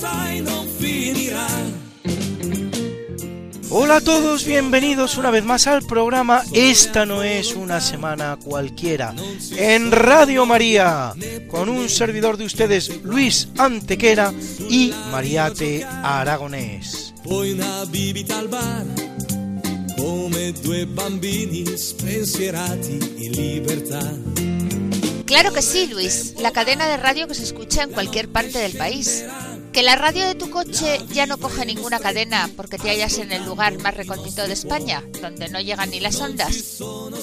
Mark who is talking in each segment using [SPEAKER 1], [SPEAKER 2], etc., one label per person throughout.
[SPEAKER 1] sai non finirà.
[SPEAKER 2] Hola a todos, bienvenidos una vez más al programa Esta no es una semana cualquiera en Radio María con un servidor de ustedes Luis Antequera y Mariate Aragonés.
[SPEAKER 1] Poi una bibita al bar, come due bambini spensierati in libertà.
[SPEAKER 3] Claro que sí, Luis. La cadena de radio que se escucha en cualquier parte del país. Que la radio de tu coche ya no coge ninguna cadena porque te hallas en el lugar más recóndito de España, donde no llegan ni las ondas.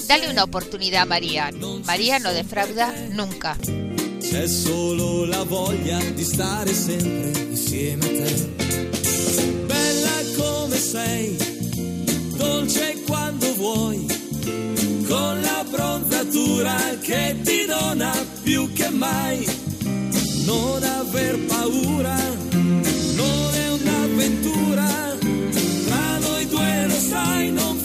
[SPEAKER 3] Dale una oportunidad a María. María no defrauda nunca.
[SPEAKER 1] Con la prontatura che ti dona più che mai. Non aver paura, non è un'avventura, tra sai non.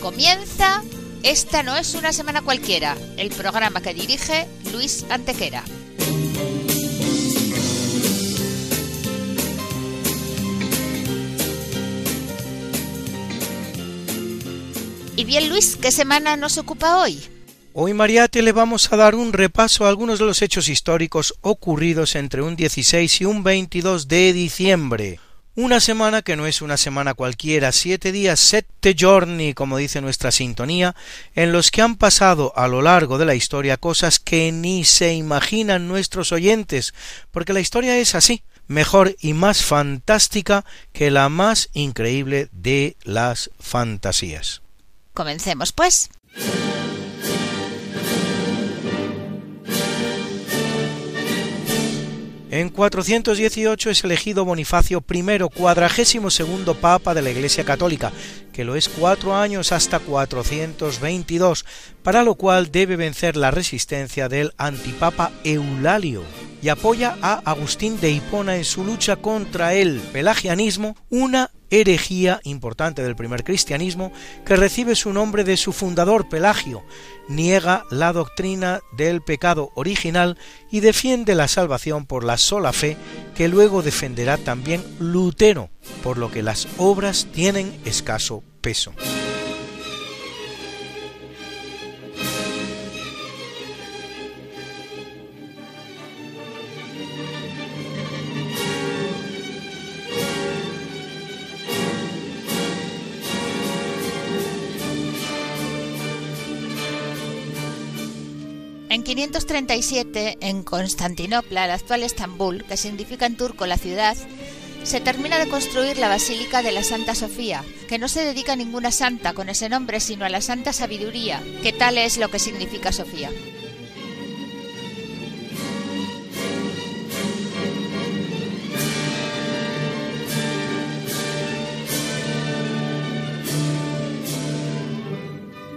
[SPEAKER 3] Comienza Esta no es una semana cualquiera, el programa que dirige Luis Antequera. Y bien, Luis, ¿qué semana nos ocupa hoy?
[SPEAKER 2] Hoy Mariate le vamos a dar un repaso a algunos de los hechos históricos ocurridos entre un 16 y un 22 de diciembre. Una semana que no es una semana cualquiera, siete días, sette giorni, como dice nuestra sintonía, en los que han pasado a lo largo de la historia cosas que ni se imaginan nuestros oyentes, porque la historia es así, mejor y más fantástica que la más increíble de las fantasías.
[SPEAKER 3] Comencemos, pues.
[SPEAKER 2] En 418 es elegido Bonifacio I, cuadragésimo segundo papa de la Iglesia Católica, que lo es cuatro años hasta 422, para lo cual debe vencer la resistencia del antipapa Eulalio y apoya a Agustín de Hipona en su lucha contra el pelagianismo, una herejía importante del primer cristianismo que recibe su nombre de su fundador Pelagio, niega la doctrina del pecado original y defiende la salvación por la sola fe que luego defenderá también Lutero, por lo que las obras tienen escaso peso.
[SPEAKER 3] 537, en Constantinopla, el actual Estambul, que significa en turco la ciudad, se termina de construir la Basílica de la Santa Sofía, que no se dedica a ninguna santa con ese nombre, sino a la Santa Sabiduría, que tal es lo que significa Sofía.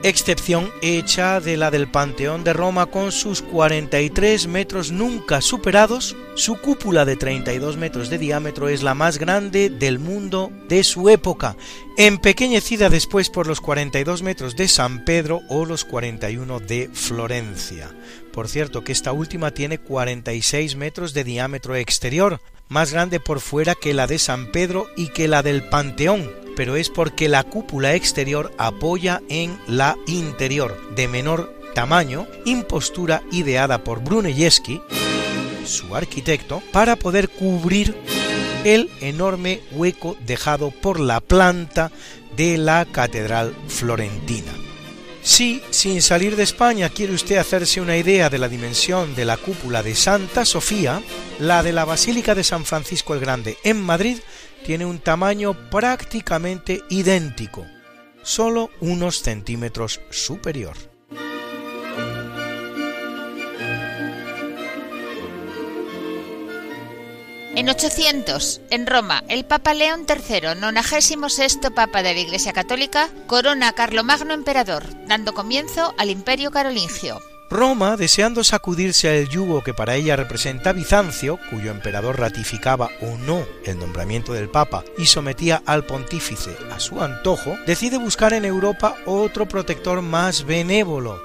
[SPEAKER 2] Excepción hecha de la del Panteón de Roma con sus 43 metros nunca superados, su cúpula de 32 metros de diámetro es la más grande del mundo de su época, empequeñecida después por los 42 metros de San Pedro o los 41 de Florencia. Por cierto que esta última tiene 46 metros de diámetro exterior, más grande por fuera que la de San Pedro y que la del Panteón, pero es porque la cúpula exterior apoya en la interior, de menor tamaño, impostura ideada por Brunelleschi, su arquitecto, para poder cubrir el enorme hueco dejado por la planta de la Catedral Florentina. Si, sin salir de España, quiere usted hacerse una idea de la dimensión de la cúpula de Santa Sofía, la de la Basílica de San Francisco el Grande en Madrid tiene un tamaño prácticamente idéntico, solo unos centímetros superior.
[SPEAKER 3] En 800, en Roma, el Papa León III, 96 Papa de la Iglesia Católica, corona a Carlomagno emperador, dando comienzo al Imperio Carolingio.
[SPEAKER 2] Roma, deseando sacudirse al yugo que para ella representa Bizancio, cuyo emperador ratificaba o no el nombramiento del Papa y sometía al pontífice a su antojo, decide buscar en Europa otro protector más benévolo,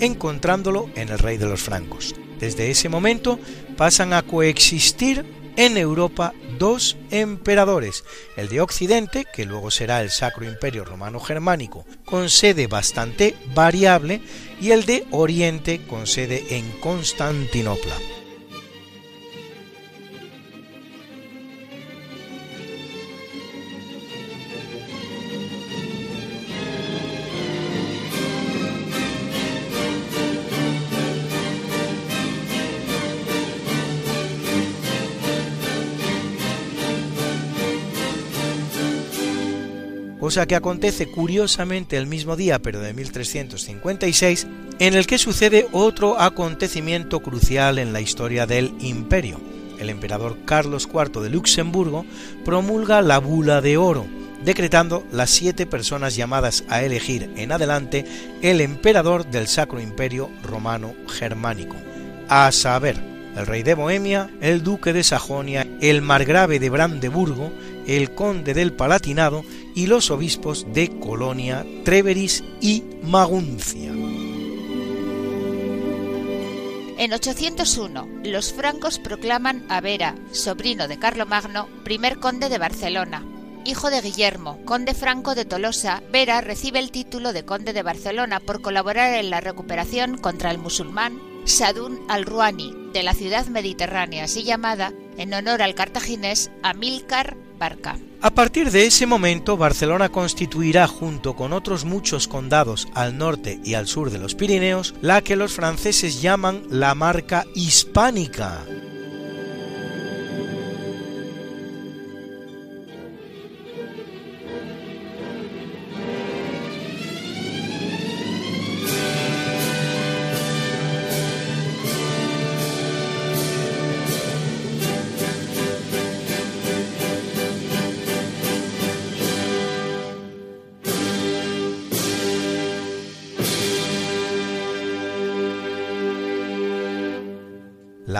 [SPEAKER 2] encontrándolo en el rey de los francos. Desde ese momento pasan a coexistir en Europa dos emperadores, el de Occidente, que luego será el Sacro Imperio Romano Germánico, con sede bastante variable, y el de Oriente, con sede en Constantinopla. Cosa que acontece curiosamente el mismo día, pero de 1356, en el que sucede otro acontecimiento crucial en la historia del imperio. El emperador Carlos IV de Luxemburgo promulga la bula de oro, decretando las siete personas llamadas a elegir en adelante el emperador del Sacro Imperio Romano Germánico, a saber, el rey de Bohemia, el duque de Sajonia, el margrave de Brandeburgo, el conde del Palatinado y los obispos de Colonia, Treveris y Maguncia.
[SPEAKER 3] En 801, los francos proclaman a Vera, sobrino de Carlomagno, primer conde de Barcelona. Hijo de Guillermo, conde franco de Tolosa, Vera recibe el título de conde de Barcelona por colaborar en la recuperación contra el musulmán Sadun al-Ruani de la ciudad mediterránea así llamada en honor al cartaginés Amílcar Barca.
[SPEAKER 2] A partir de ese momento, Barcelona constituirá, junto con otros muchos condados al norte y al sur de los Pirineos, la que los franceses llaman la marca hispánica,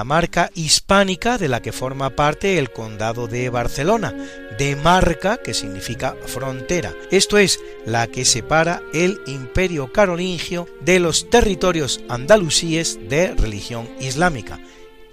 [SPEAKER 2] marca hispánica de la que forma parte el condado de Barcelona, de marca que significa frontera, esto es, la que separa el imperio carolingio de los territorios andalusíes de religión islámica,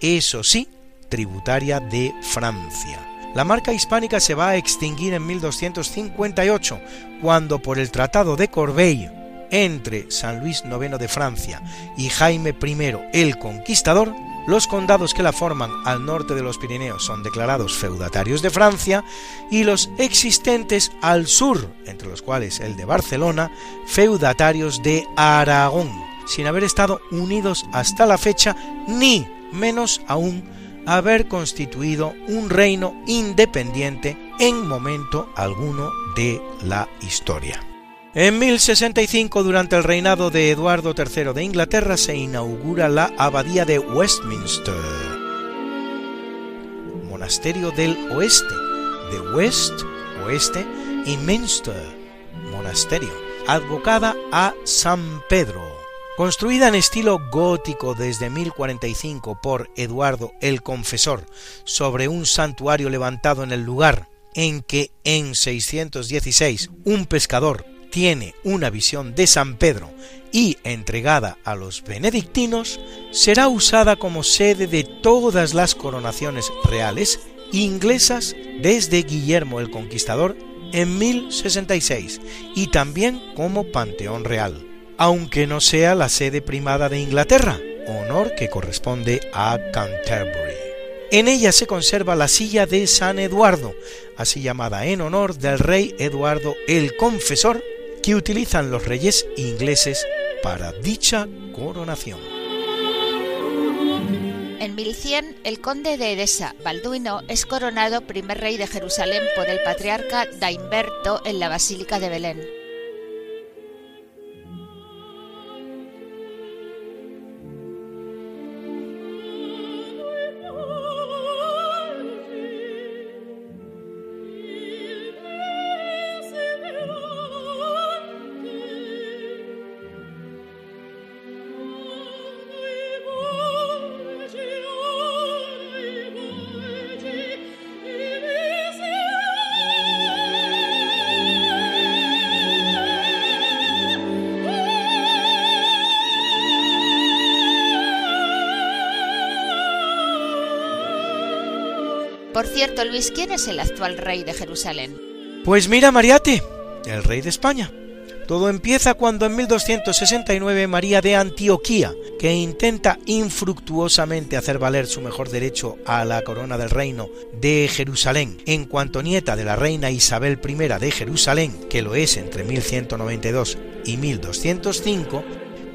[SPEAKER 2] eso sí, tributaria de Francia. La marca hispánica se va a extinguir en 1258, cuando por el Tratado de Corbeil entre San Luis IX de Francia y Jaime I el Conquistador, los condados que la forman al norte de los Pirineos son declarados feudatarios de Francia y los existentes al sur, entre los cuales el de Barcelona, feudatarios de Aragón, sin haber estado unidos hasta la fecha ni menos aún haber constituido un reino independiente en momento alguno de la historia. En 1065, durante el reinado de Eduardo III de Inglaterra, se inaugura la Abadía de Westminster, monasterio del oeste, de West, oeste, y Minster, monasterio, advocada a San Pedro. Construida en estilo gótico desde 1045 por Eduardo el Confesor sobre un santuario levantado en el lugar en que en 616 un pescador tiene una visión de San Pedro y entregada a los benedictinos, será usada como sede de todas las coronaciones reales inglesas desde Guillermo el Conquistador en 1066 y también como Panteón Real, aunque no sea la sede primada de Inglaterra, honor que corresponde a Canterbury. En ella se conserva la silla de San Eduardo, así llamada en honor del rey Eduardo el Confesor, que utilizan los reyes ingleses para dicha coronación.
[SPEAKER 3] En 1100, el conde de Edesa, Balduino, es coronado primer rey de Jerusalén por el patriarca Daimberto en la Basílica de Belén. Cierto, Luis, ¿quién es el actual rey de Jerusalén?
[SPEAKER 2] Pues mira, Mariate, el rey de España. Todo empieza cuando en 1269 María de Antioquía, que intenta infructuosamente hacer valer su mejor derecho a la corona del reino de Jerusalén, en cuanto nieta de la reina Isabel I de Jerusalén, que lo es entre 1192 y 1205,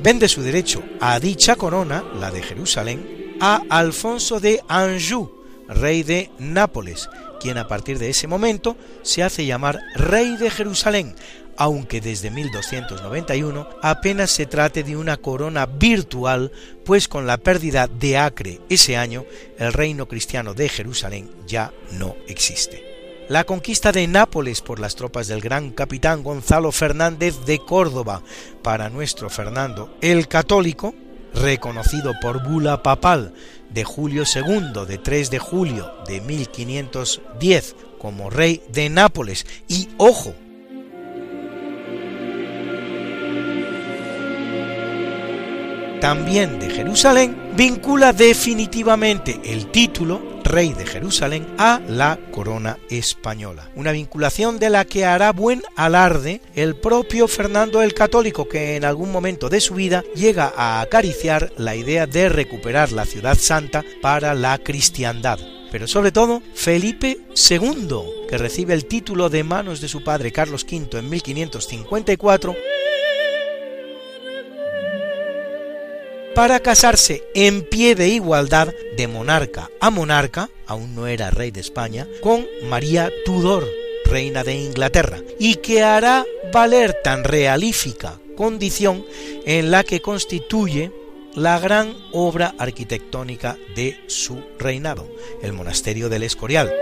[SPEAKER 2] vende su derecho a dicha corona, la de Jerusalén, a Alfonso de Anjou, rey de Nápoles, quien a partir de ese momento se hace llamar rey de Jerusalén, aunque desde 1291 apenas se trate de una corona virtual, pues con la pérdida de Acre ese año, el reino cristiano de Jerusalén ya no existe. La conquista de Nápoles por las tropas del gran capitán Gonzalo Fernández de Córdoba para nuestro Fernando el Católico, reconocido por bula papal de Julio II de 3 de julio de 1510 como rey de Nápoles. Y ojo también de Jerusalén, vincula definitivamente el título rey de Jerusalén a la corona española. Una vinculación de la que hará buen alarde el propio Fernando el Católico, que en algún momento de su vida llega a acariciar la idea de recuperar la ciudad santa para la cristiandad pero sobre todo Felipe II, que recibe el título de manos de su padre Carlos V en 1554 para casarse en pie de igualdad de monarca a monarca, aún no era rey de España, con María Tudor, reina de Inglaterra, y que hará valer tan realífica condición en la que constituye la gran obra arquitectónica de su reinado, el monasterio del Escorial,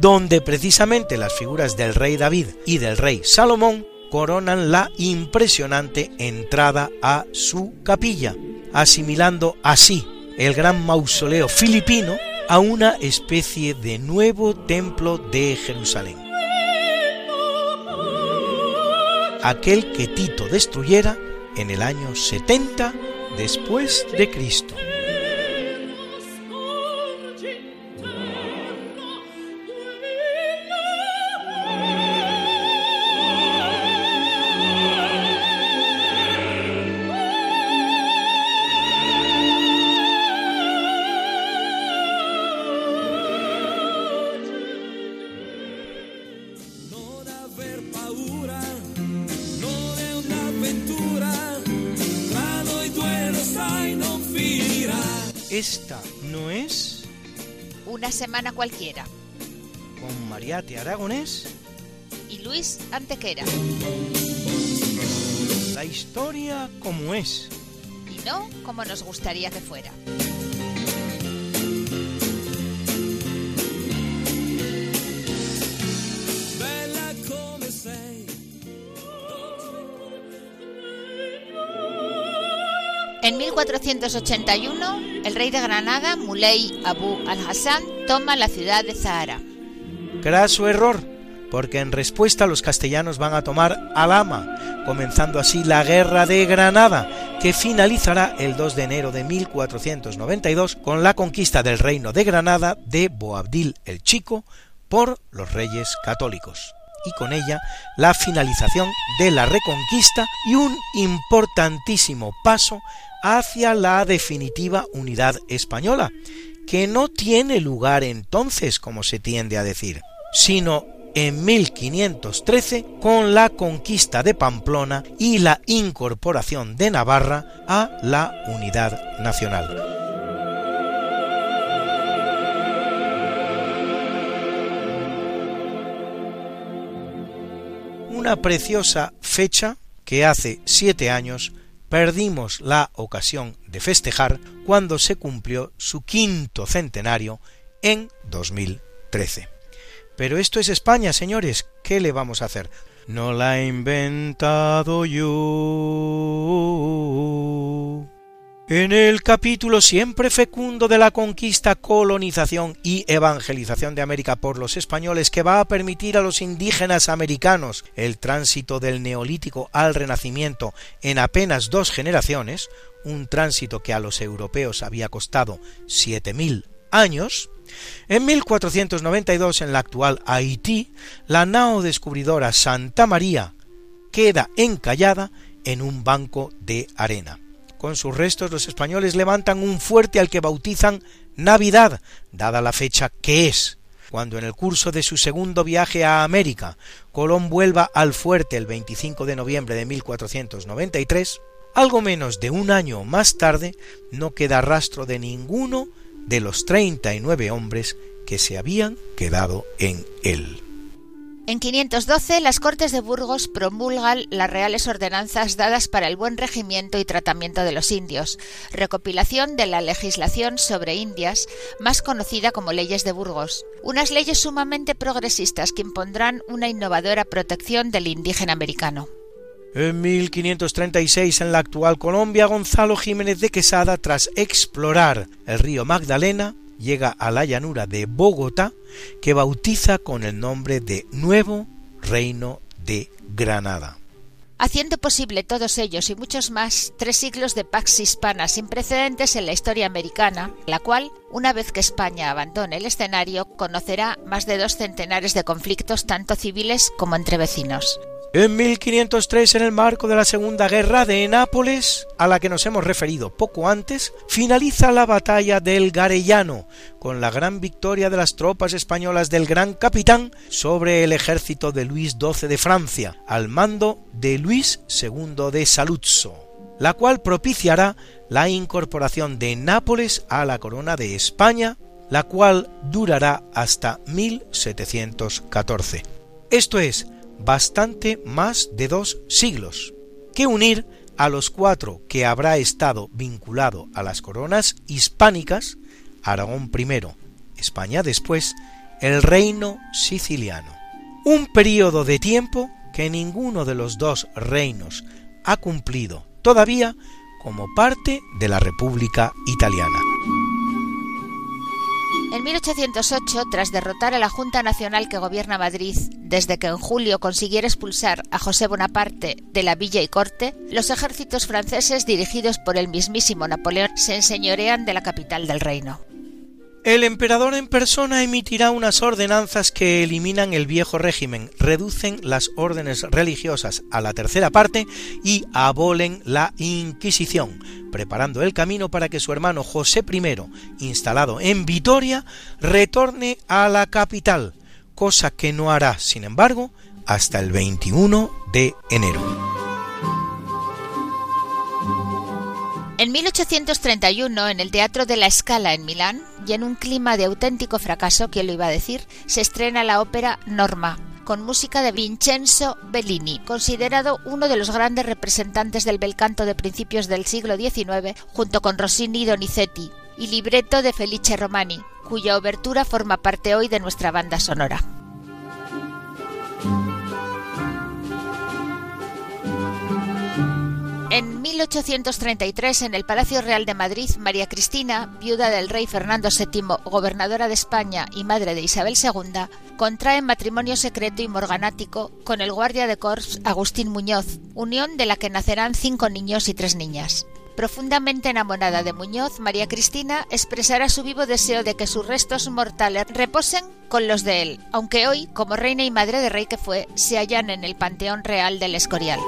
[SPEAKER 2] donde precisamente las figuras del rey David y del rey Salomón coronan la impresionante entrada a su capilla, asimilando así el gran mausoleo filipino a una especie de nuevo templo de Jerusalén. Aquel que Tito destruyera en el año 70 después de Cristo.
[SPEAKER 3] Una semana cualquiera.
[SPEAKER 2] con Mariate Aragonés
[SPEAKER 3] Y Luis Antequera.
[SPEAKER 2] la historia como es.
[SPEAKER 3] Y no como nos gustaría que fuera. En 1481, el rey de Granada, Muley Abu al-Hassan, toma la ciudad de Zahara.
[SPEAKER 2] Craso error, porque en respuesta los castellanos van a tomar Alhama, comenzando así la guerra de Granada, que finalizará el 2 de enero de 1492 con la conquista del reino de Granada de Boabdil el Chico por los reyes católicos. y con ella la finalización de la reconquista y un importantísimo paso hacia la definitiva unidad española, que no tiene lugar entonces, como se tiende a decir, sino en 1513 con la conquista de Pamplona y la incorporación de Navarra a la unidad nacional. Una preciosa fecha que hace siete años perdimos la ocasión de festejar cuando se cumplió su quinto centenario en 2013. Pero esto es España, señores, ¿qué le vamos a hacer? No la he inventado yo. En el capítulo siempre fecundo de la conquista, colonización y evangelización de América por los españoles que va a permitir a los indígenas americanos el tránsito del neolítico al renacimiento en apenas dos generaciones, un tránsito que a los europeos había costado siete mil años, en 1492 en la actual Haití, la nao descubridora Santa María queda encallada en un banco de arena. Con sus restos los españoles levantan un fuerte al que bautizan Navidad, dada la fecha que es. Cuando en el curso de su segundo viaje a América Colón vuelva al fuerte el 25 de noviembre de 1493, algo menos de un año más tarde no queda rastro de ninguno de los 39 hombres que se habían quedado en él.
[SPEAKER 3] En 512 las Cortes de Burgos promulgan las reales ordenanzas dadas para el buen regimiento y tratamiento de los indios, recopilación de la legislación sobre Indias, más conocida como leyes de Burgos, unas leyes sumamente progresistas que impondrán una innovadora protección del indígena americano.
[SPEAKER 2] En 1536, en la actual Colombia, Gonzalo Jiménez de Quesada, tras explorar el río Magdalena, llega a la llanura de Bogotá, que bautiza con el nombre de Nuevo Reino de Granada.
[SPEAKER 3] Haciendo posible todos ellos y muchos más tres siglos de pax hispana sin precedentes en la historia americana, la cual, una vez que España abandone el escenario, conocerá más de dos centenares de conflictos tanto civiles como entre vecinos.
[SPEAKER 2] En 1503, en el marco de la Segunda Guerra de Nápoles, a la que nos hemos referido poco antes, finaliza la batalla del Garellano, con la gran victoria de las tropas españolas del gran capitán sobre el ejército de Luis XII de Francia, al mando de Luis II de Saluzzo, la cual propiciará la incorporación de Nápoles a la corona de España, la cual durará hasta 1714. Esto es, bastante más de dos siglos, que unir a los cuatro que habrá estado vinculado a las coronas hispánicas, Aragón primero, España después, el reino siciliano. Un periodo de tiempo que ninguno de los dos reinos ha cumplido todavía como parte de la República Italiana.
[SPEAKER 3] En 1808, tras derrotar a la Junta Nacional que gobierna Madrid, desde que en julio consiguiera expulsar a José Bonaparte de la villa y corte, los ejércitos franceses dirigidos por el mismísimo Napoleón se enseñorean de la capital del reino.
[SPEAKER 2] El emperador en persona emitirá unas ordenanzas que eliminan el viejo régimen, reducen las órdenes religiosas a la tercera parte y abolen la Inquisición, preparando el camino para que su hermano José I, instalado en Vitoria, retorne a la capital, cosa que no hará, sin embargo, hasta el 21 de enero.
[SPEAKER 3] 1831, en el Teatro de la Scala en Milán, y en un clima de auténtico fracaso, ¿quién lo iba a decir?, se estrena la ópera Norma, con música de Vincenzo Bellini, considerado uno de los grandes representantes del bel canto de principios del siglo XIX, junto con Rossini y Donizetti, y libreto de Felice Romani, cuya obertura forma parte hoy de nuestra banda sonora. En 1833, en el Palacio Real de Madrid, María Cristina, viuda del rey Fernando VII, gobernadora de España y madre de Isabel II, contrae matrimonio secreto y morganático con el guardia de corps Agustín Muñoz, unión de la que nacerán cinco niños y tres niñas. Profundamente enamorada de Muñoz, María Cristina expresará su vivo deseo de que sus restos mortales reposen con los de él, aunque hoy, como reina y madre de rey que fue, se hallan en el Panteón Real del Escorial.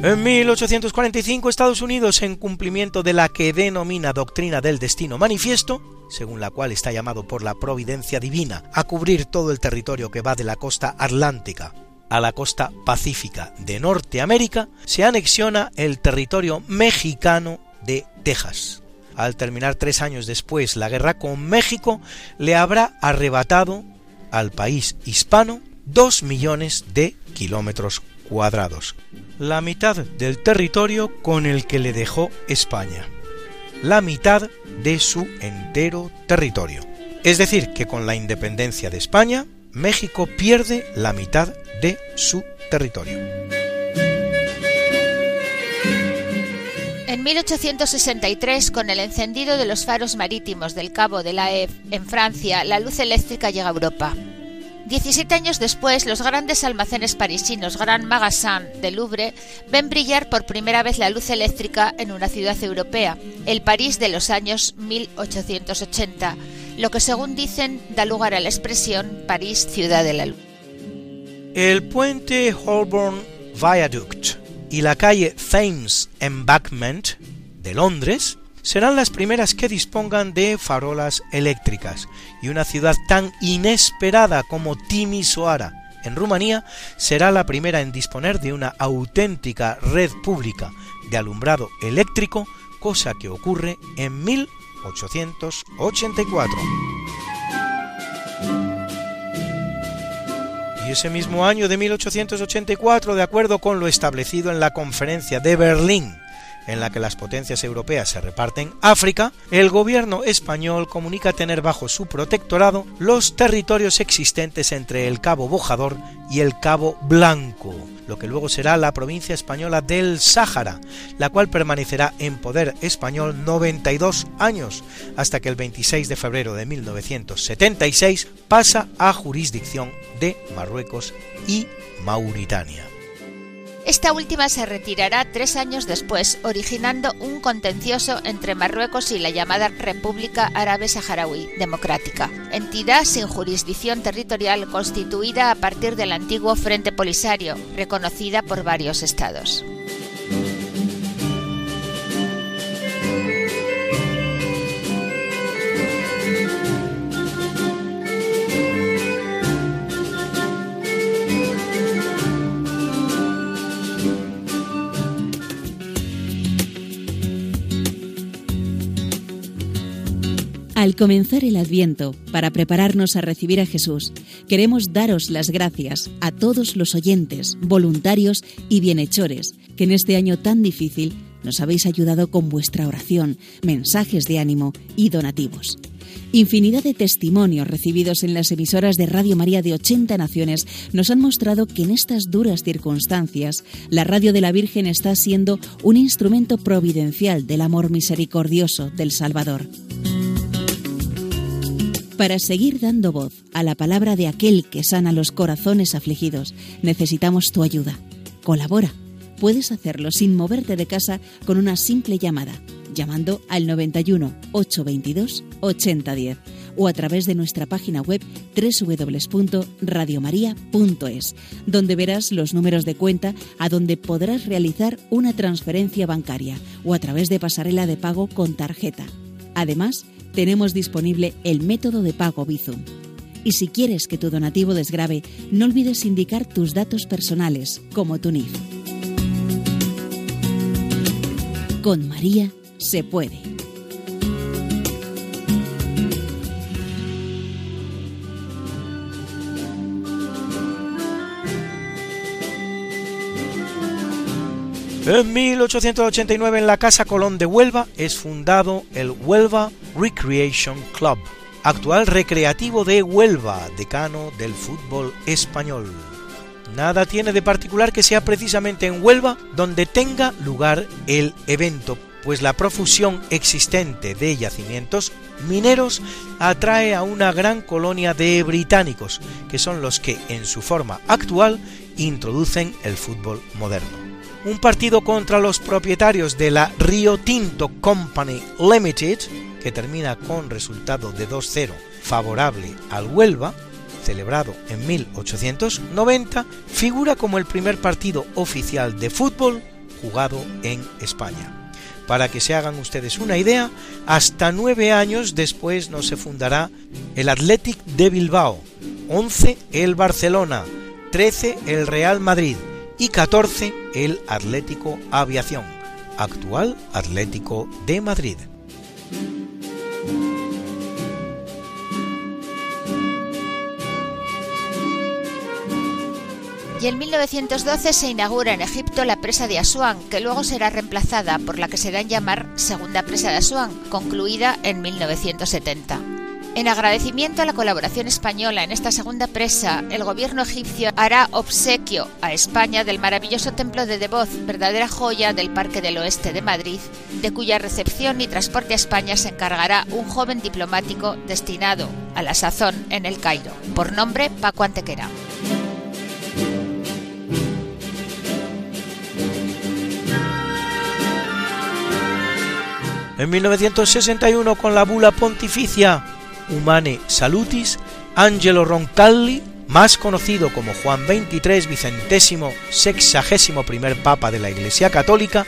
[SPEAKER 2] En 1845 Estados Unidos, en cumplimiento de la que denomina doctrina del destino manifiesto, según la cual está llamado por la providencia divina a cubrir todo el territorio que va de la costa atlántica a la costa pacífica de Norteamérica, se anexiona el territorio mexicano de Texas. Al terminar tres años después la guerra con México, le habrá arrebatado al país hispano dos millones de kilómetros cuadrados, la mitad del territorio con el que le dejó España, la mitad de su entero territorio. Es decir, que con la independencia de España, México pierde la mitad de su territorio.
[SPEAKER 3] En 1863, con el encendido de los faros marítimos del Cabo de la Eve en Francia, la luz eléctrica llega a Europa. 17 años después, los grandes almacenes parisinos Grand Magasin del Louvre ven brillar por primera vez la luz eléctrica en una ciudad europea, el París de los años 1880, lo que según dicen da lugar a la expresión París ciudad de la luz.
[SPEAKER 2] El puente Holborn Viaduct y la calle Thames Embankment de Londres serán las primeras que dispongan de farolas eléctricas y una ciudad tan inesperada como Timisoara en Rumanía será la primera en disponer de una auténtica red pública de alumbrado eléctrico, cosa que ocurre en 1884. Y ese mismo año de 1884, de acuerdo con lo establecido en la conferencia de Berlín en la que las potencias europeas se reparten África, el gobierno español comunica tener bajo su protectorado los territorios existentes entre el Cabo Bojador y el Cabo Blanco, lo que luego será la provincia española del Sáhara, la cual permanecerá en poder español 92 años, hasta que el 26 de febrero de 1976 pasa a jurisdicción de Marruecos y Mauritania.
[SPEAKER 3] Esta última se retirará tres años después, originando un contencioso entre Marruecos y la llamada República Árabe Saharaui Democrática, entidad sin jurisdicción territorial constituida a partir del antiguo Frente Polisario, reconocida por varios estados.
[SPEAKER 4] Comenzar el Adviento, para prepararnos a recibir a Jesús, queremos daros las gracias a todos los oyentes, voluntarios y bienhechores que en este año tan difícil nos habéis ayudado con vuestra oración, mensajes de ánimo y donativos. Infinidad de testimonios recibidos en las emisoras de Radio María de 80 naciones nos han mostrado que en estas duras circunstancias la Radio de la Virgen está siendo un instrumento providencial del amor misericordioso del Salvador. Para seguir dando voz a la palabra de aquel que sana los corazones afligidos, necesitamos tu ayuda. Colabora. Puedes hacerlo sin moverte de casa con una simple llamada, llamando al 91 822 8010 o a través de nuestra página web www.radiomaria.es, donde verás los números de cuenta a donde podrás realizar una transferencia bancaria o a través de pasarela de pago con tarjeta. Además, tenemos disponible el método de pago Bizum. Y si quieres que tu donativo desgrabe, no olvides indicar tus datos personales, como tu NIF. Con María se puede.
[SPEAKER 2] En 1889 en la Casa Colón de Huelva es fundado el Huelva Recreation Club, actual recreativo de Huelva, decano del fútbol español. Nada tiene de particular que sea precisamente en Huelva donde tenga lugar el evento, pues la profusión existente de yacimientos mineros atrae a una gran colonia de británicos, que son los que en su forma actual introducen el fútbol moderno. Un partido contra los propietarios de la Rio Tinto Company Limited, que termina con resultado de 2-0 favorable al Huelva, celebrado en 1890, figura como el primer partido oficial de fútbol jugado en España. Para que se hagan ustedes una idea, hasta nueve años después no se fundará el Athletic de Bilbao, 11 el Barcelona, 13 el Real Madrid y 14 el Atlético Aviación, actual Atlético de Madrid.
[SPEAKER 3] Y en 1912 se inaugura en Egipto la presa de Asuán, que luego será reemplazada por la que se da en llamar Segunda Presa de Asuán, concluida en 1970. En agradecimiento a la colaboración española en esta segunda presa, el gobierno egipcio hará obsequio a España del maravilloso templo de Devoz, verdadera joya del Parque del Oeste de Madrid, de cuya recepción y transporte a España se encargará un joven diplomático destinado a la sazón en el Cairo, por nombre Paco Antequera.
[SPEAKER 2] En 1961, con la bula pontificia Humane Salutis, Angelo Roncalli, más conocido como Juan XXIII, vicentésimo sexagésimo primer papa de la Iglesia Católica,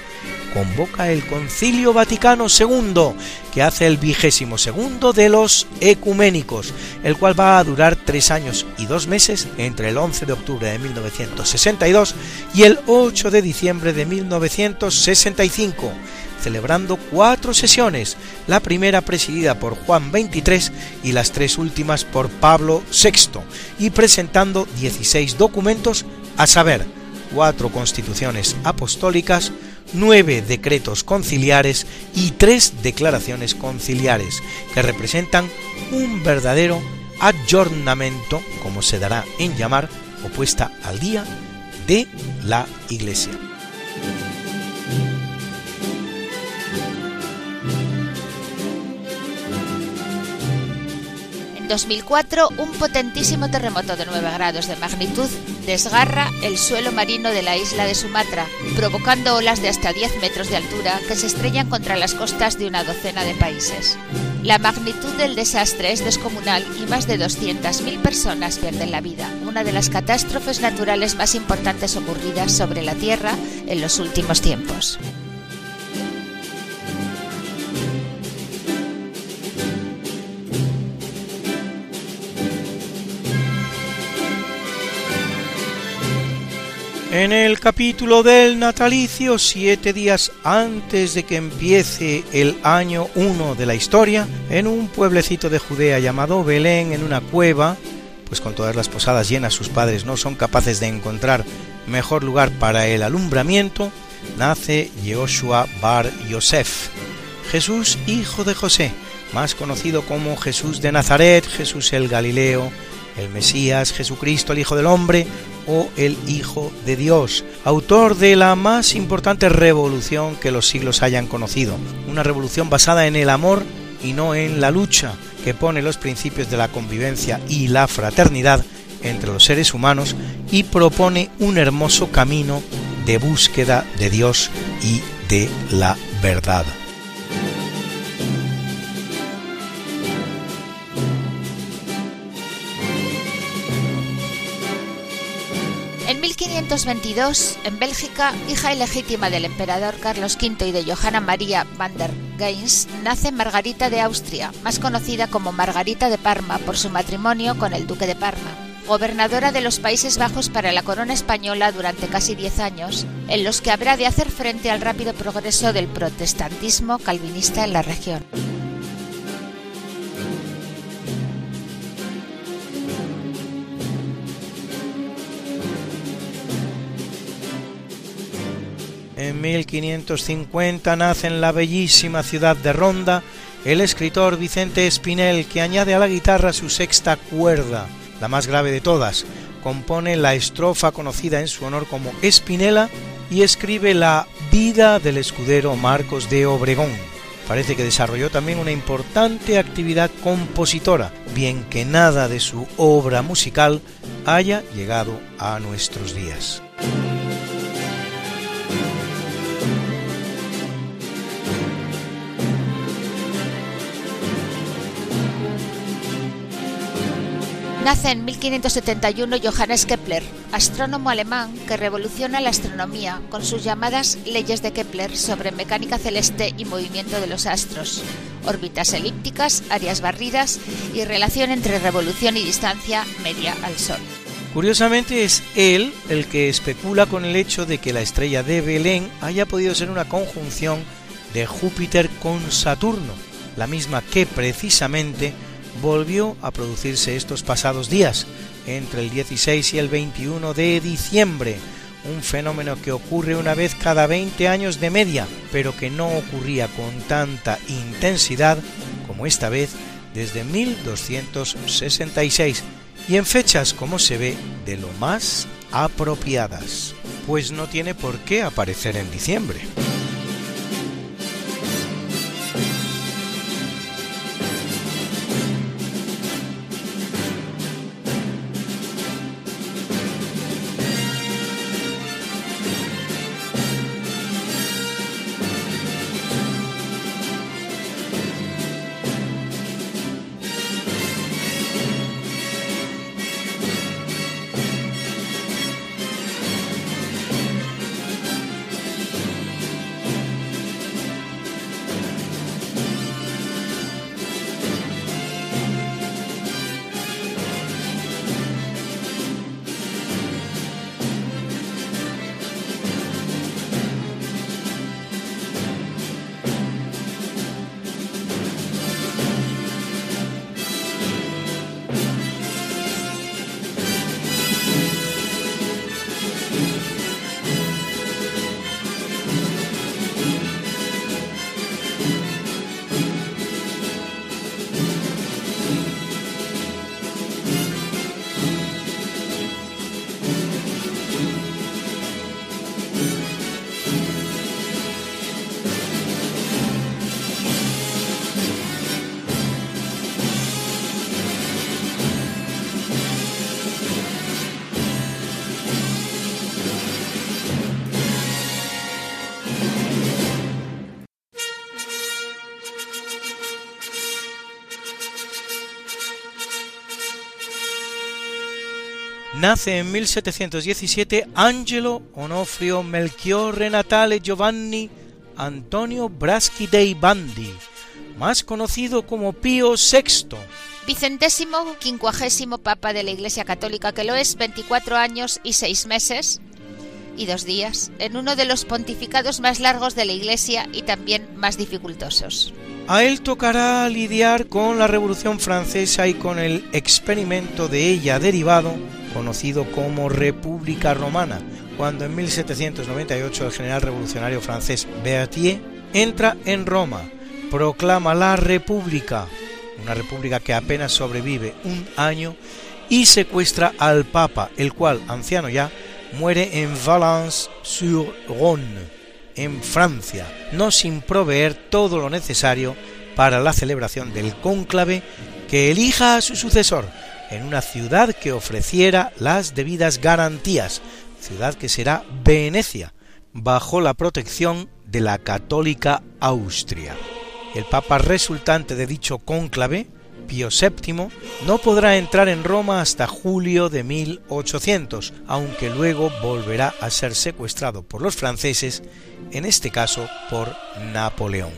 [SPEAKER 2] convoca el Concilio Vaticano II, que hace el vigésimo segundo de los ecuménicos, el cual va a durar tres años y dos meses entre el 11 de octubre de 1962 y el 8 de diciembre de 1965 celebrando cuatro sesiones, la primera presidida por Juan XXIII y las tres últimas por Pablo VI, y presentando 16 documentos, a saber, cuatro constituciones apostólicas, nueve decretos conciliares y tres declaraciones conciliares, que representan un verdadero adjornamento, como se dará en llamar, opuesta al día de la Iglesia.
[SPEAKER 3] 2004, un potentísimo terremoto de 9 grados de magnitud desgarra el suelo marino de la isla de Sumatra, provocando olas de hasta 10 metros de altura que se estrellan contra las costas de una docena de países. La magnitud del desastre es descomunal y más de 200.000 personas pierden la vida, una de las catástrofes naturales más importantes ocurridas sobre la Tierra en los últimos tiempos.
[SPEAKER 2] En el capítulo del natalicio, siete días antes de que empiece el año 1 de la historia, en un pueblecito de Judea llamado Belén, en una cueva, pues con todas las posadas llenas sus padres no son capaces de encontrar mejor lugar para el alumbramiento, nace Yehoshua Bar Yosef, Jesús hijo de José, más conocido como Jesús de Nazaret, Jesús el Galileo, el Mesías, Jesucristo el Hijo del Hombre, o el Hijo de Dios, autor de la más importante revolución que los siglos hayan conocido, una revolución basada en el amor y no en la lucha, que pone los principios de la convivencia y la fraternidad entre los seres humanos y propone un hermoso camino de búsqueda de Dios y de la verdad.
[SPEAKER 3] En 1522, en Bélgica, hija ilegítima del emperador Carlos V y de Johanna María van der Geyns, nace Margarita de Austria, más conocida como Margarita de Parma por su matrimonio con el duque de Parma, gobernadora de los Países Bajos para la corona española durante casi diez años, en los que habrá de hacer frente al rápido progreso del protestantismo calvinista en la región.
[SPEAKER 2] En 1550 nace en la bellísima ciudad de Ronda el escritor Vicente Espinel, que añade a la guitarra su sexta cuerda, la más grave de todas. Compone la estrofa conocida en su honor como Espinela y escribe la Vida del escudero Marcos de Obregón, parece que desarrolló también una importante actividad compositora, bien que nada de su obra musical haya llegado a nuestros días.
[SPEAKER 3] Nace en 1571 Johannes Kepler, astrónomo alemán que revoluciona la astronomía con sus llamadas leyes de Kepler sobre mecánica celeste y movimiento de los astros, órbitas elípticas, áreas barridas y relación entre revolución y distancia media al Sol.
[SPEAKER 2] Curiosamente es él el que especula con el hecho de que la estrella de Belén haya podido ser una conjunción de Júpiter con Saturno, la misma que precisamente volvió a producirse estos pasados días, entre el 16 y el 21 de diciembre, un fenómeno que ocurre una vez cada 20 años de media, pero que no ocurría con tanta intensidad como esta vez desde 1266 y en fechas como se ve de lo más apropiadas, pues no tiene por qué aparecer en diciembre. Nace en 1717 Angelo Onofrio Melchiorre Natale Giovanni Antonio Braschi dei Bandi, más conocido como Pío VI.
[SPEAKER 3] Vicentésimo quincuagésimo Papa de la Iglesia Católica, que lo es 24 años y 6 meses y dos días, en uno de los pontificados más largos de la Iglesia y también más dificultosos.
[SPEAKER 2] A él tocará lidiar con la Revolución Francesa y con el experimento de ella derivado conocido como República Romana, cuando en 1798 el general revolucionario francés Berthier entra en Roma, proclama la República, una república que apenas sobrevive un año, y secuestra al Papa, el cual, anciano ya, muere en Valence-sur-Rhône, en Francia, no sin proveer todo lo necesario para la celebración del cónclave que elija a su sucesor, en una ciudad que ofreciera las debidas garantías, ciudad que será Venecia, bajo la protección de la católica Austria. El papa resultante de dicho cónclave, Pío VII, no podrá entrar en Roma hasta julio de 1800, aunque luego volverá a ser secuestrado por los franceses, en este caso por Napoleón.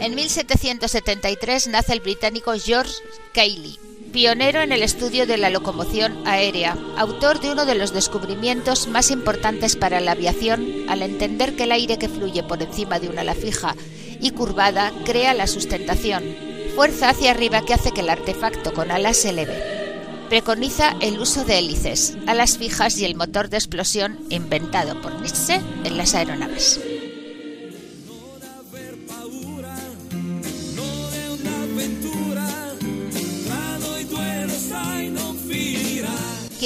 [SPEAKER 3] En 1773 nace el británico George Cayley, pionero en el estudio de la locomoción aérea, autor de uno de los descubrimientos más importantes para la aviación al entender que el aire que fluye por encima de una ala fija y curvada crea la sustentación, fuerza hacia arriba que hace que el artefacto con alas se eleve. preconiza el uso de hélices, alas fijas y el motor de explosión inventado por Nietzsche en las aeronaves.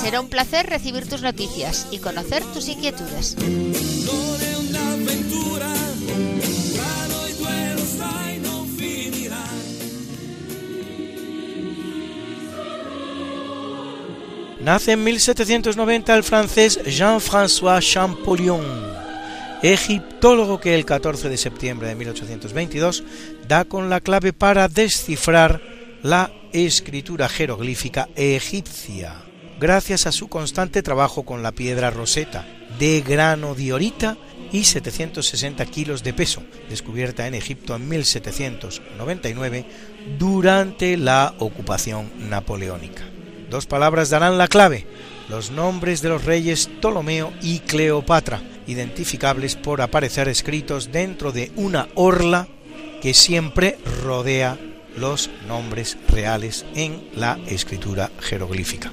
[SPEAKER 3] Será un placer recibir tus noticias y conocer tus inquietudes.
[SPEAKER 2] Nace en 1790 el francés Jean-François Champollion, egiptólogo que el 14 de septiembre de 1822 da con la clave para descifrar la escritura jeroglífica egipcia, gracias a su constante trabajo con la piedra roseta, de grano diorita y 760 kilos de peso, descubierta en Egipto en 1799 durante la ocupación napoleónica. Dos palabras darán la clave, los nombres de los reyes Ptolomeo y Cleopatra, identificables por aparecer escritos dentro de una orla que siempre rodea los nombres reales en la escritura jeroglífica.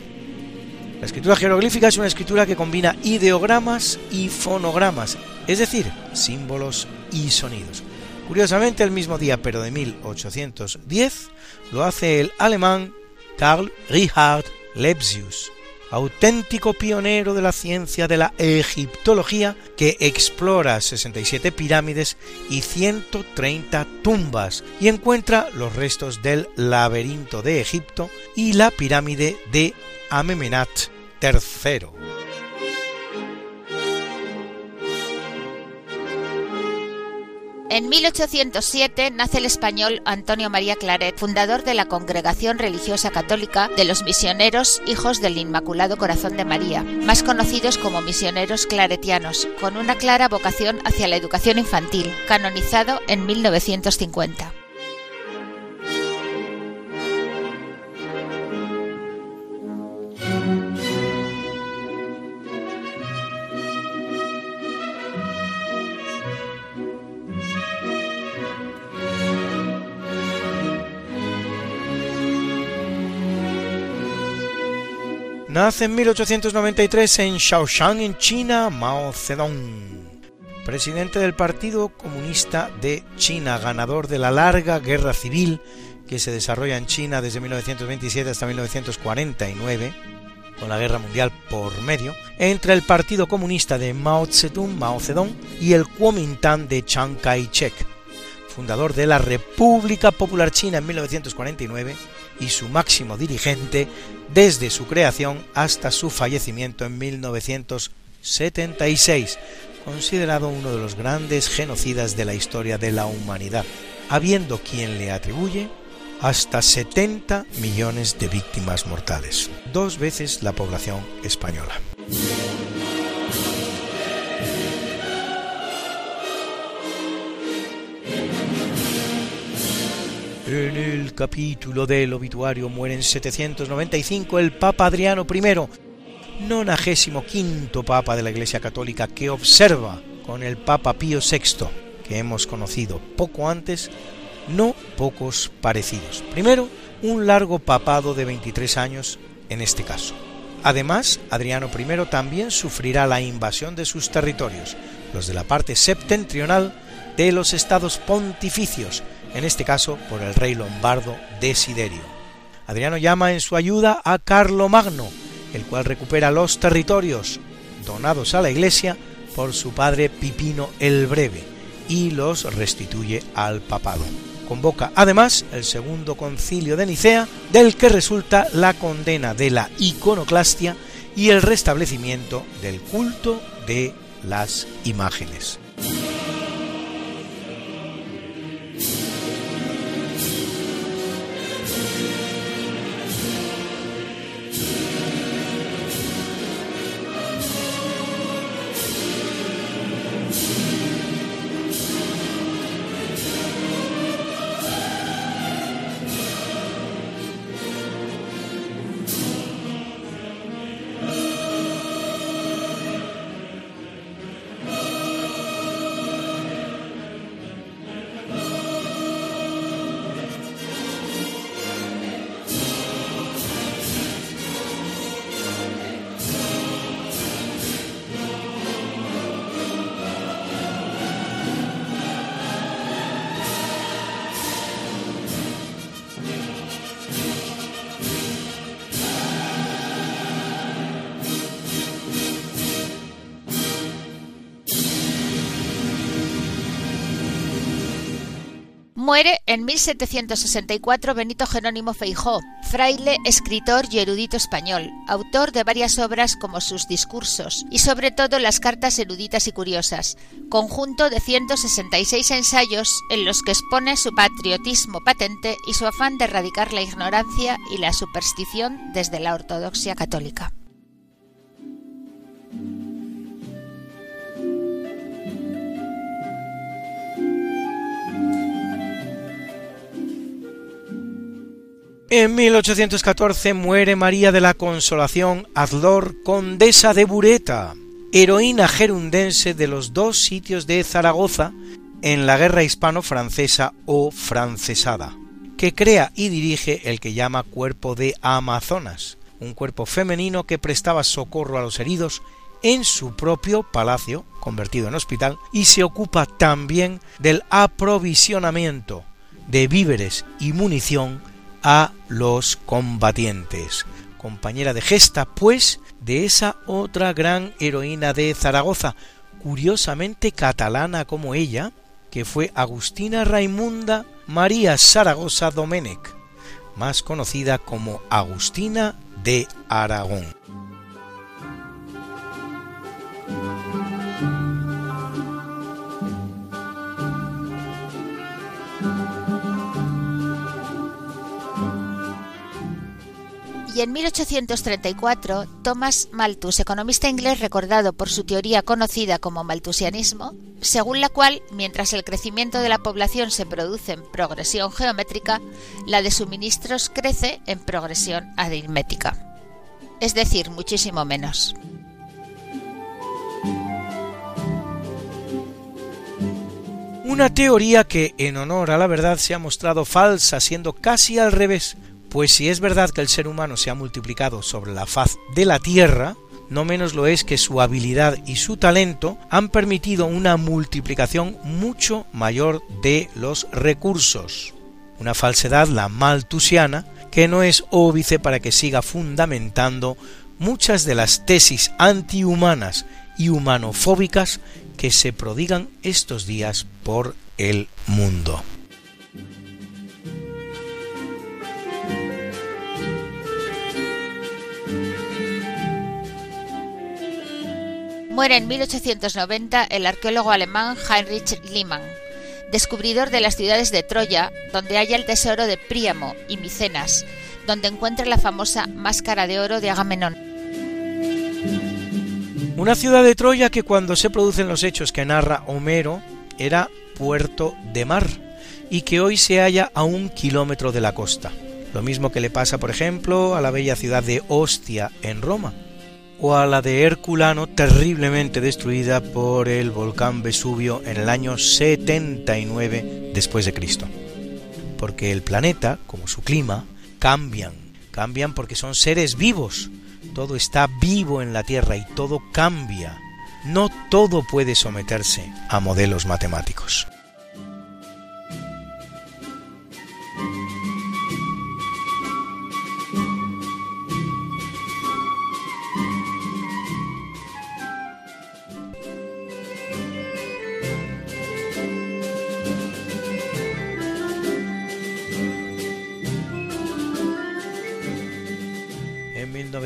[SPEAKER 2] La escritura jeroglífica es una escritura que combina ideogramas y fonogramas, es decir, símbolos y sonidos. Curiosamente, el mismo día, pero de 1810, lo hace el alemán Karl Richard Lepsius, auténtico pionero de la ciencia de la egiptología que explora 67 pirámides y 130 tumbas y encuentra los restos del laberinto de Egipto y la pirámide de Amenemhat III.
[SPEAKER 3] En 1807 nace el español Antonio María Claret, fundador de la Congregación Religiosa Católica de los Misioneros Hijos del Inmaculado Corazón de María, más conocidos como misioneros claretianos, con una clara vocación hacia la educación infantil, canonizado en 1950.
[SPEAKER 2] Nace en 1893 en Shaoxing, en China, Mao Zedong, presidente del Partido Comunista de China, ganador de la larga guerra civil que se desarrolla en China desde 1927 hasta 1949, con la guerra mundial por medio, entre el Partido Comunista de Mao Zedong, Mao Zedong y el Kuomintang de Chiang Kai-shek, fundador de la República Popular China en 1949 y su máximo dirigente desde su creación hasta su fallecimiento en 1976, considerado uno de los grandes genocidas de la historia de la humanidad, habiendo quien le atribuye hasta 70 millones de víctimas mortales, dos veces la población española. En el capítulo del obituario muere en 795 el Papa Adriano I, nonagésimo quinto Papa de la Iglesia Católica que observa con el Papa Pío VI, que hemos conocido poco antes, no pocos parecidos. Primero, un largo papado de 23 años en este caso. Además, Adriano I también sufrirá la invasión de sus territorios, los de la parte septentrional de los estados pontificios, en este caso por el rey lombardo Desiderio. Adriano llama en su ayuda a Carlo Magno, el cual recupera los territorios donados a la iglesia por su padre Pipino el Breve y los restituye al papado. Convoca además el segundo concilio de Nicea, del que resulta la condena de la iconoclastia y el restablecimiento del culto de las imágenes.
[SPEAKER 3] Muere en 1764 Benito Jerónimo Feijó, fraile, escritor y erudito español, autor de varias obras como sus discursos y sobre todo las cartas eruditas y curiosas, conjunto de 166 ensayos en los que expone su patriotismo patente y su afán de erradicar la ignorancia y la superstición desde la ortodoxia católica.
[SPEAKER 2] En 1814 muere María de la Consolación Azlor, condesa de Bureta, heroína gerundense de los dos sitios de Zaragoza en la guerra hispano-francesa o francesada, que crea y dirige el que llama Cuerpo de Amazonas, un cuerpo femenino que prestaba socorro a los heridos en su propio palacio, convertido en hospital, y se ocupa también del aprovisionamiento de víveres y munición a los combatientes. Compañera de gesta, pues, de esa otra gran heroína de Zaragoza, curiosamente catalana como ella, que fue Agustina Raimunda María Zaragoza Domenech, más conocida como Agustina de Aragón.
[SPEAKER 3] Y en 1834 Thomas Malthus, economista inglés recordado por su teoría conocida como malthusianismo, según la cual, mientras el crecimiento de la población se produce en progresión geométrica, la de suministros crece en progresión aritmética. Es decir, muchísimo menos.
[SPEAKER 2] Una teoría que, en honor a la verdad, se ha mostrado falsa, siendo casi al revés, pues si es verdad que el ser humano se ha multiplicado sobre la faz de la Tierra, no menos lo es que su habilidad y su talento han permitido una multiplicación mucho mayor de los recursos. Una falsedad, la maltusiana, que no es óbice para que siga fundamentando muchas de las tesis antihumanas y humanofóbicas que se prodigan estos días por el mundo.
[SPEAKER 3] Muere en 1890 el arqueólogo alemán Heinrich Liemann, descubridor de las ciudades de Troya, donde halla el tesoro de Príamo y Micenas, donde encuentra la famosa máscara de oro de Agamenón.
[SPEAKER 2] Una ciudad de Troya que cuando se producen los hechos que narra Homero era puerto de mar y que hoy se halla a un kilómetro de la costa. Lo mismo que le pasa, por ejemplo, a la bella ciudad de Ostia en Roma, o a la de Herculano terriblemente destruida por el volcán Vesubio en el año 79 después de Cristo. Porque el planeta, como su clima, cambian, cambian porque son seres vivos. Todo está vivo en la Tierra y todo cambia. No todo puede someterse a modelos matemáticos.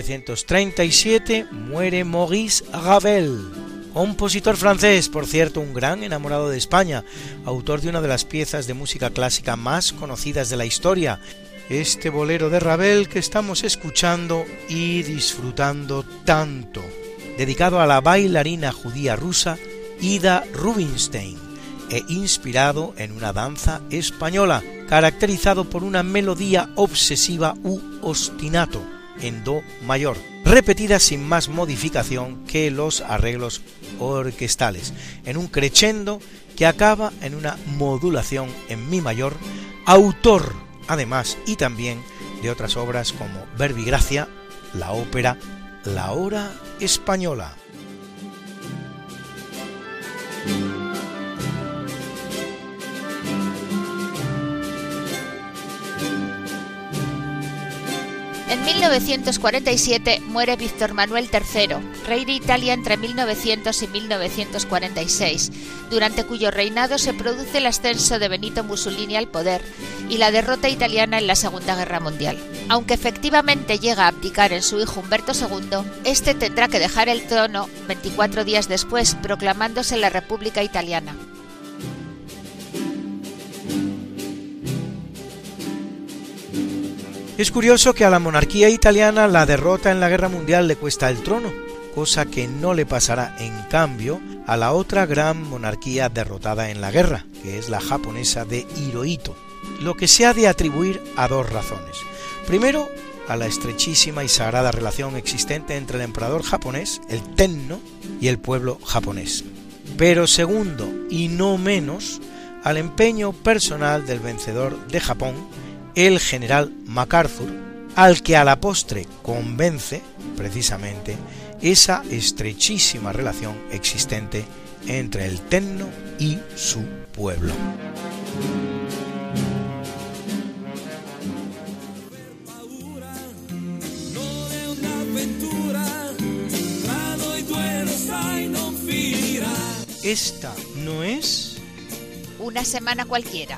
[SPEAKER 2] 1937 muere Maurice Ravel, compositor francés, por cierto, un gran enamorado de España, autor de una de las piezas de música clásica más conocidas de la historia, este bolero de Ravel que estamos escuchando y disfrutando tanto, dedicado a la bailarina judía rusa Ida Rubinstein e inspirado en una danza española, caracterizado por una melodía obsesiva u ostinato en Do mayor, repetida sin más modificación que los arreglos orquestales, en un crescendo que acaba en una modulación en Mi mayor, autor además y también de otras obras como Verbigracia, la ópera La Hora Española.
[SPEAKER 3] En En 1947 muere Víctor Manuel III, rey de Italia entre 1900 y 1946, durante cuyo reinado se produce el ascenso de Benito Mussolini al poder y la derrota italiana en la Segunda Guerra Mundial. Aunque efectivamente llega a abdicar en su hijo Humberto II, este tendrá que dejar el trono 24 días después, proclamándose la República Italiana.
[SPEAKER 2] Es curioso que a la monarquía italiana la derrota en la guerra mundial le cuesta el trono, cosa que no le pasará en cambio a la otra gran monarquía derrotada en la guerra, que es la japonesa de Hirohito, lo que se ha de atribuir a dos razones. Primero, a la estrechísima y sagrada relación existente entre el emperador japonés, el Tenno, y el pueblo japonés. Pero segundo, y no menos, al empeño personal del vencedor de Japón, el general MacArthur, al que a la postre convence, precisamente, esa estrechísima relación existente entre el Tenno y su pueblo. Esta no es
[SPEAKER 3] una semana cualquiera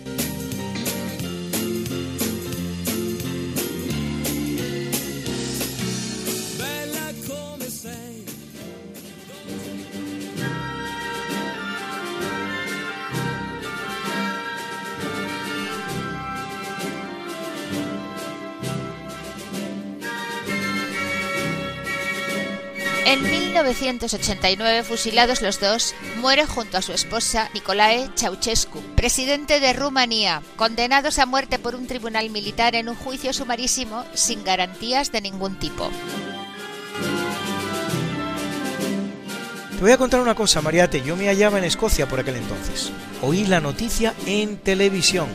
[SPEAKER 3] 1989, fusilados los dos, muere junto a su esposa Nicolae Ceausescu, presidente de Rumanía, condenados a muerte por un tribunal militar en un juicio sumarísimo sin garantías de ningún tipo.
[SPEAKER 2] Te voy a contar una cosa, Mariate. Yo me hallaba en Escocia por aquel entonces. Oí la noticia en televisión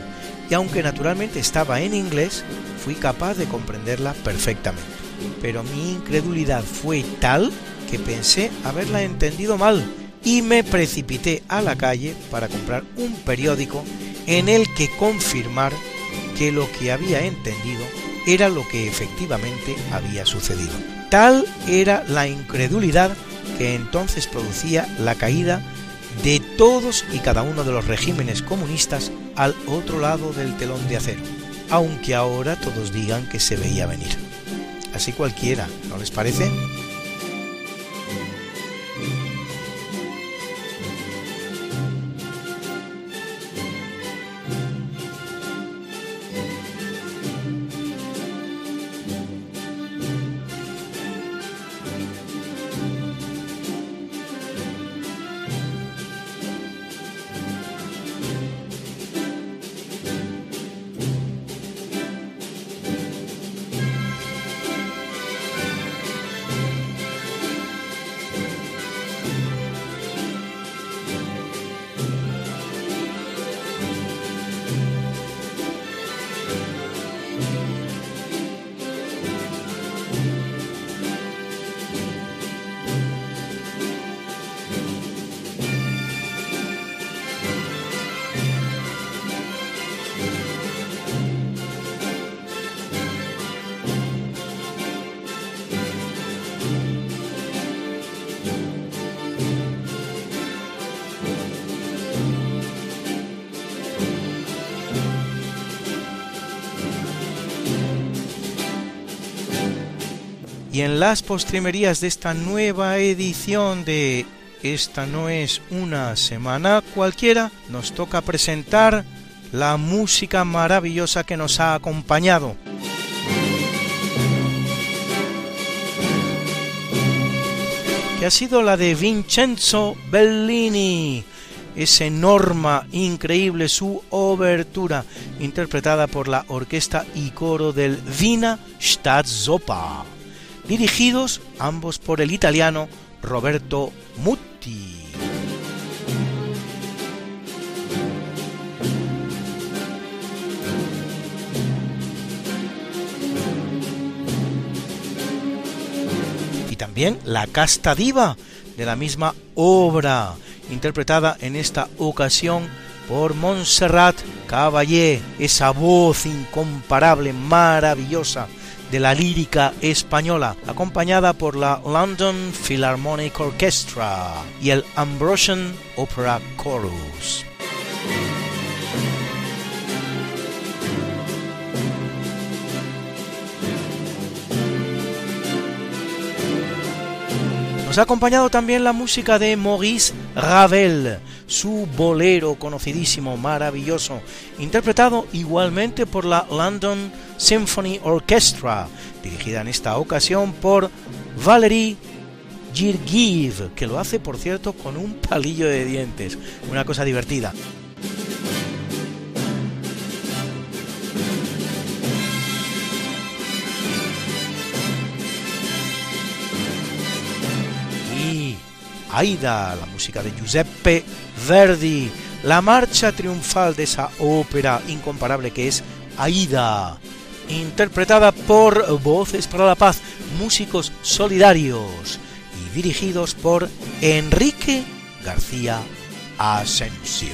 [SPEAKER 2] y aunque naturalmente estaba en inglés, fui capaz de comprenderla perfectamente pero mi incredulidad fue tal que pensé haberla entendido mal y me precipité a la calle para comprar un periódico en el que confirmar que lo que había entendido era lo que efectivamente había sucedido. Tal era la incredulidad que entonces producía la caída de todos y cada uno de los regímenes comunistas al otro lado del telón de acero, aunque ahora todos digan que se veía venir así cualquiera, ¿no les parece? Las postrimerías de esta nueva edición de Esta no es una semana cualquiera, nos toca presentar la música maravillosa que nos ha acompañado. que ha sido la de Vincenzo Bellini, ese Norma increíble, su obertura, interpretada por la orquesta y coro del Wiener Staatsoper dirigidos ambos por el italiano Roberto Mutti. También La Casta Diva, de la misma obra, interpretada en esta ocasión por Montserrat Caballé, esa voz incomparable, maravillosa de la lírica española, acompañada por la London Philharmonic Orchestra y el Ambrosian Opera Chorus. Nos ha acompañado también la música de Maurice Ravel, su bolero conocidísimo, maravilloso, interpretado igualmente por la London Symphony Orchestra, dirigida en esta ocasión por Valery Girgiv, que lo hace, por cierto, con un palillo de dientes, una cosa divertida. Y Aida, la música de Giuseppe Verdi, la marcha triunfal de esa ópera incomparable que es Aida, interpretada por Voces para la Paz, músicos solidarios y dirigidos por Enrique García Asensio.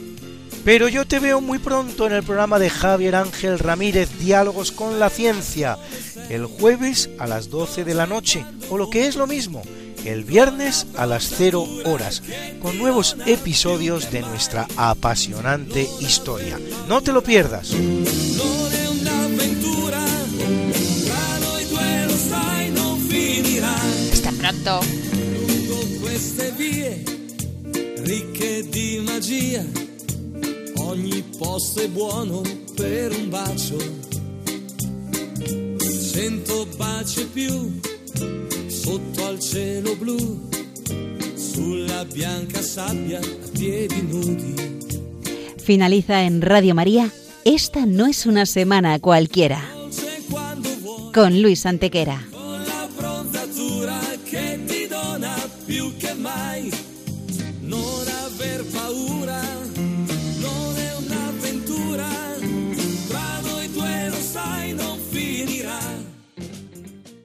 [SPEAKER 2] Pero yo te veo muy pronto en el programa de Javier Ángel Ramírez, Diálogos con la Ciencia, el jueves a las 12 de la noche, o lo que es lo mismo, el viernes a las 0 horas, con nuevos episodios de nuestra apasionante historia. No te lo pierdas.
[SPEAKER 3] Hasta pronto.
[SPEAKER 1] Ogni posto è buono per un bacio. Cento baci più sotto al cielo blu, sulla bianca sabbia a piedi nudi.
[SPEAKER 4] Finaliza en Radio María. Esta no es una semana cualquiera. Con Luis Antequera.